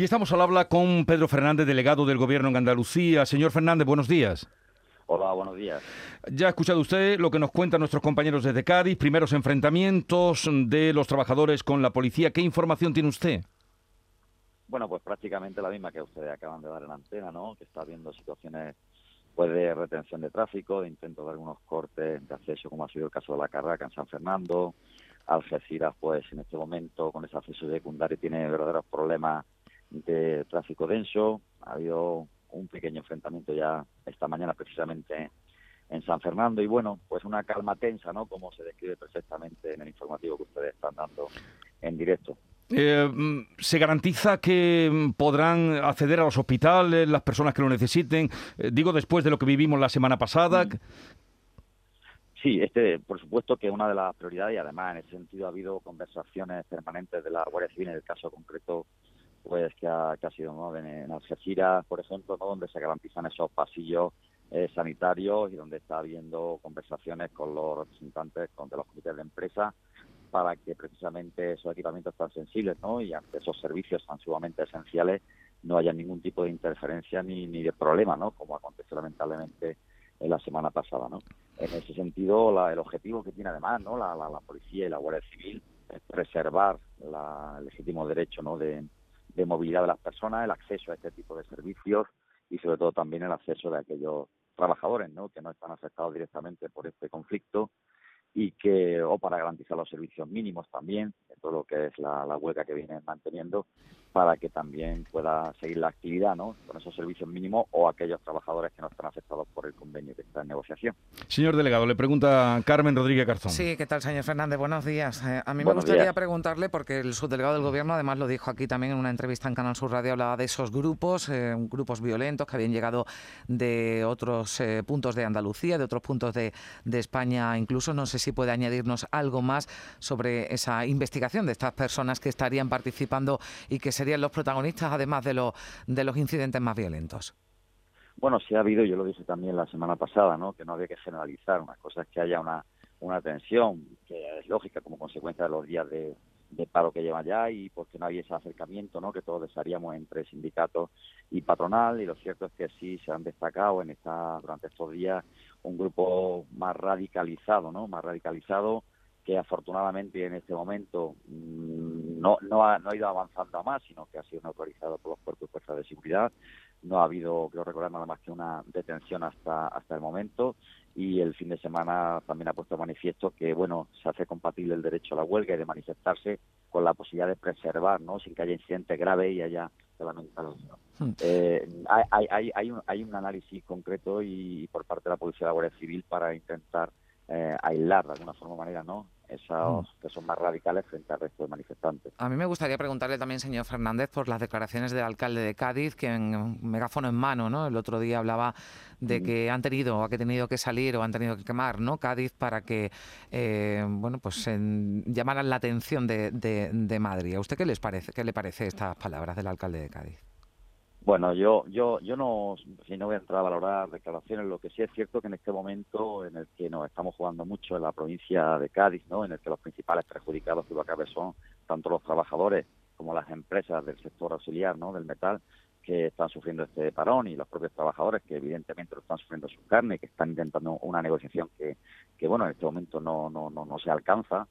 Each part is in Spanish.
Y estamos al habla con Pedro Fernández, delegado del Gobierno en Andalucía. Señor Fernández, buenos días. Hola, buenos días. Ya ha escuchado usted lo que nos cuentan nuestros compañeros desde Cádiz, primeros enfrentamientos de los trabajadores con la policía. ¿Qué información tiene usted? Bueno, pues prácticamente la misma que ustedes acaban de dar en la antena, ¿no? Que está habiendo situaciones pues de retención de tráfico, de intento de algunos cortes de acceso, como ha sido el caso de la Carraca en San Fernando. Algeciras, pues en este momento con ese acceso secundario tiene verdaderos problemas de tráfico denso. Ha habido un pequeño enfrentamiento ya esta mañana precisamente en San Fernando y bueno, pues una calma tensa, ¿no? Como se describe perfectamente en el informativo que ustedes están dando en directo. Eh, ¿Se garantiza que podrán acceder a los hospitales las personas que lo necesiten? Eh, digo, después de lo que vivimos la semana pasada. Mm. Sí, este, por supuesto que es una de las prioridades y además en ese sentido ha habido conversaciones permanentes de la Guardia Civil en el caso concreto que ha, sido ¿no? en, Algeciras, por ejemplo, ¿no? donde se garantizan esos pasillos eh, sanitarios y donde está habiendo conversaciones con los representantes con, de los comités de empresa para que precisamente esos equipamientos tan sensibles ¿no? y ante esos servicios tan sumamente esenciales no haya ningún tipo de interferencia ni, ni de problema, ¿no? como aconteció lamentablemente en la semana pasada. ¿no? En ese sentido, la, el objetivo que tiene además ¿no? la, la, policía y la Guardia Civil es preservar la, el legítimo derecho ¿no? de, de movilidad de las personas, el acceso a este tipo de servicios y sobre todo también el acceso de aquellos trabajadores ¿no? que no están afectados directamente por este conflicto y que o para garantizar los servicios mínimos también, todo lo que es la, la huelga que vienen manteniendo, para que también pueda seguir la actividad ¿no? con esos servicios mínimos o aquellos trabajadores que no están afectados por el convenio que está en negociación. Señor delegado, le pregunta Carmen Rodríguez Garzón. Sí, ¿qué tal, señor Fernández? Buenos días. Eh, a mí me gustaría preguntarle, porque el subdelegado del Gobierno además lo dijo aquí también en una entrevista en Canal Sur Radio, hablaba de esos grupos, eh, grupos violentos que habían llegado de otros eh, puntos de Andalucía, de otros puntos de, de España incluso. No sé si puede añadirnos algo más sobre esa investigación de estas personas que estarían participando y que serían los protagonistas, además de, los de los incidentes más violentos? Bueno, sí ha habido, yo lo dije también la semana pasada, ¿no? que no había que generalizar. Una cosa es que haya una, una tensión, que es lógica como consecuencia de los días de, paro que lleva ya y porque no había ese acercamiento ¿no? que todos desearíamos entre sindicatos y patronal y lo cierto es que sí se han destacado en esta durante estos días un grupo más radicalizado, ¿no? más radicalizado que afortunadamente en este momento mm, no, no, ha, no ha ido avanzando a más, sino que ha sido neutralizado por los cuerpos y fuerzas de seguridad. No ha habido, creo recordar, nada más que una detención hasta, hasta el momento y el fin de semana también ha puesto manifiesto que, bueno, se hace compatible el derecho a la huelga y de manifestarse con la posibilidad de preservar, ¿no? Sin que haya incidentes graves y haya. Hmm. Eh, hay, hay, hay, un, hay un análisis concreto y, por parte de la Policía de la Guardia Civil para intentar eh, aislar de alguna forma manera, ¿no? Esos mm. que son más radicales frente al resto de manifestantes. A mí me gustaría preguntarle también, señor Fernández, por las declaraciones del alcalde de Cádiz, que en megáfono en mano, ¿no? El otro día hablaba de mm. que han tenido o que tenido que salir o han tenido que quemar, ¿no? Cádiz para que, eh, bueno, pues llamaran la atención de, de, de Madrid. ¿A usted qué les parece, qué le parece estas palabras del alcalde de Cádiz? Bueno, yo, yo, yo no, si no voy a entrar a valorar declaraciones, lo que sí es cierto que en este momento en el que nos estamos jugando mucho en la provincia de Cádiz, ¿no? en el que los principales perjudicados que cabe son tanto los trabajadores como las empresas del sector auxiliar, ¿no? del metal, que están sufriendo este parón y los propios trabajadores que evidentemente lo están sufriendo su carne, que están intentando una negociación que, que bueno, en este momento no, no, no, no se alcanza.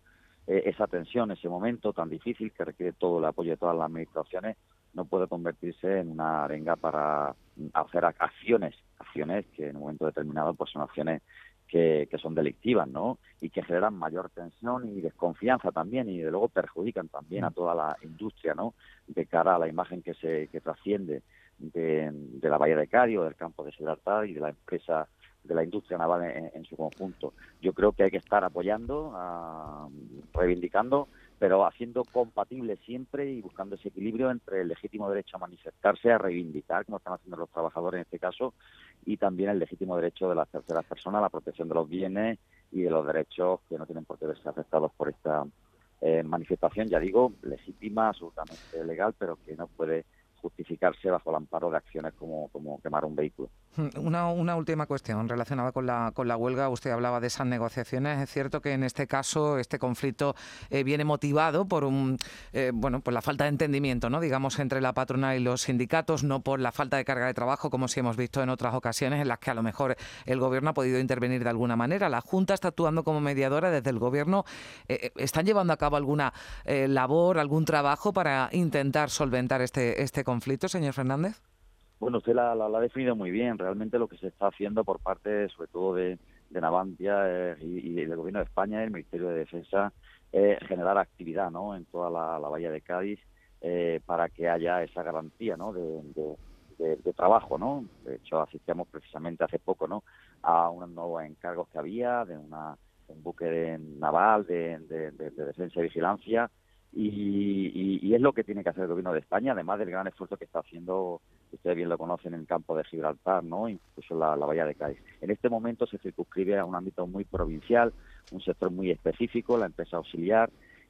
Eh, esa tensión, ese momento tan difícil que requiere todo el apoyo de todas las administraciones, no puede convertirse en una arenga para hacer acciones, acciones que en un momento determinado pues son acciones que, que, son delictivas, ¿no? Y que generan mayor tensión y desconfianza también y de luego perjudican también a toda la industria, ¿no? De cara a la imagen que se que trasciende de, de la Bahía de Cádiz o del campo de Gibraltar y de la empresa de la industria naval en, su conjunto. Yo creo que hay que estar apoyando, reivindicando, pero haciendo compatible siempre y buscando ese equilibrio entre el legítimo derecho a manifestarse, a reivindicar, como están haciendo los trabajadores en este caso, y también el legítimo derecho de las terceras personas a la protección de los bienes y de los derechos que no tienen por qué verse afectados por esta eh, manifestación, ya digo, legítima, absolutamente legal, pero que no puede justificarse bajo el amparo de acciones como, como quemar un vehículo. Hmm, una, una, última cuestión relacionada con la, con la huelga. Usted hablaba de esas negociaciones. Es cierto que en este caso este conflicto eh, viene motivado por un, eh, bueno, por la falta de entendimiento, ¿no? digamos, entre la patronal y los sindicatos, no por la falta de carga de trabajo, como si hemos visto en otras ocasiones en las que a lo mejor el gobierno ha podido intervenir de alguna manera. La Junta está actuando como mediadora desde el gobierno. Eh, ¿Están llevando a cabo alguna labor, algún trabajo para intentar solventar este, este señor Fernández? Bueno, usted la, ha definido muy bien. Realmente lo que se está haciendo por parte, sobre todo de, Navantia eh, y, del Gobierno de España y el Ministerio de Defensa, es generar actividad ¿no? en toda la, Bahía de Cádiz eh, para que haya esa garantía ¿no? de, trabajo. ¿no? De hecho, asistíamos precisamente hace poco ¿no? a unos nuevos encargos que había de una, un buque naval de, defensa y vigilancia y, es lo que tiene que hacer el gobierno de España, además del gran esfuerzo que está haciendo, ustedes bien lo conocen, en el campo de Gibraltar, ¿no? incluso la, la bahía de Cádiz. En este momento se circunscribe a un ámbito muy provincial, un sector muy específico, la empresa auxiliar,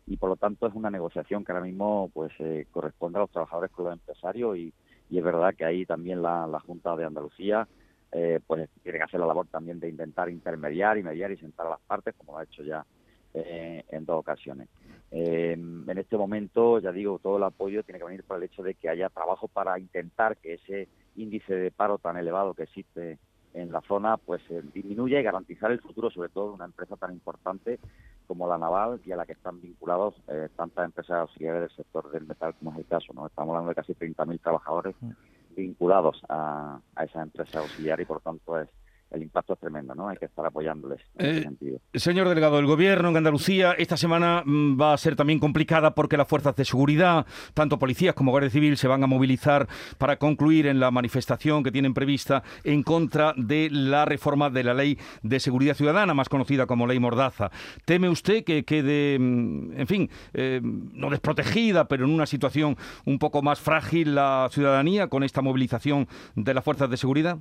y por lo tanto es una negociación que ahora mismo pues eh, corresponde a los trabajadores con los empresarios y, es verdad que ahí también la, Junta de Andalucía eh, pues tiene que hacer la labor también de intentar intermediar y mediar y sentar a las partes, como lo ha hecho ya eh, en dos ocasiones. Eh, en este momento, ya digo, todo el apoyo tiene que venir por el hecho de que haya trabajo para intentar que ese índice de paro tan elevado que existe en la zona pues eh, disminuya y garantizar el futuro sobre todo de una empresa tan importante como la naval y a la que están vinculados tantas empresas auxiliares del sector del metal como es el caso no estamos hablando de casi 30.000 trabajadores mm. vinculados a, a esa empresa auxiliar y por tanto es el impacto es tremendo, ¿no? Hay que estar apoyándoles en ese eh, sentido. Señor delegado, el gobierno en Andalucía esta semana mm, va a ser también complicada porque las fuerzas de seguridad, tanto policías como Guardia Civil, se van a movilizar para concluir en la manifestación que tienen prevista en contra de la reforma de la Ley de Seguridad Ciudadana, más conocida como Ley Mordaza. ¿Teme usted que quede, mm, en fin, eh, no desprotegida, pero en una situación un poco más frágil la ciudadanía con esta movilización de las fuerzas de seguridad?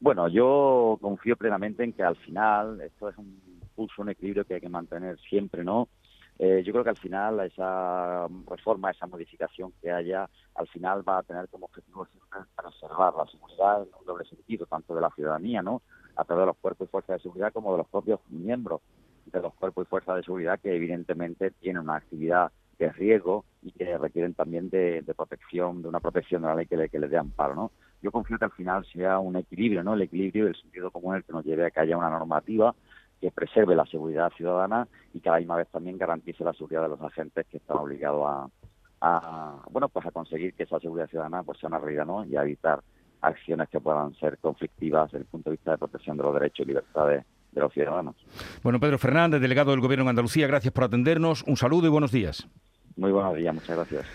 Bueno, yo confío plenamente en que al final esto es un pulso, un equilibrio que hay que mantener siempre, ¿no? Eh, yo creo que al final esa reforma, esa modificación que haya, al final va a tener como objetivo preservar la seguridad en un doble sentido, tanto de la ciudadanía, ¿no? A través de los cuerpos y fuerzas de seguridad como de los propios miembros de los cuerpos y fuerzas de seguridad que evidentemente tienen una actividad de riesgo y que requieren también de, protección, de una protección de la ley que le, que le dé amparo, ¿no? Yo confío que al final sea un equilibrio, ¿no? El equilibrio del sentido común el que nos lleve a que haya una normativa que preserve la seguridad ciudadana y que a la misma vez también garantice la seguridad de los agentes que están obligados a, bueno, pues a conseguir que esa seguridad ciudadana pues sea una realidad, ¿no? Y a evitar acciones que puedan ser conflictivas desde el punto de vista de protección de los derechos y libertades de los ciudadanos. Bueno, Pedro Fernández, delegado del Gobierno en Andalucía, gracias por atendernos. Un saludo y buenos días. Muy buenos días, muchas gracias.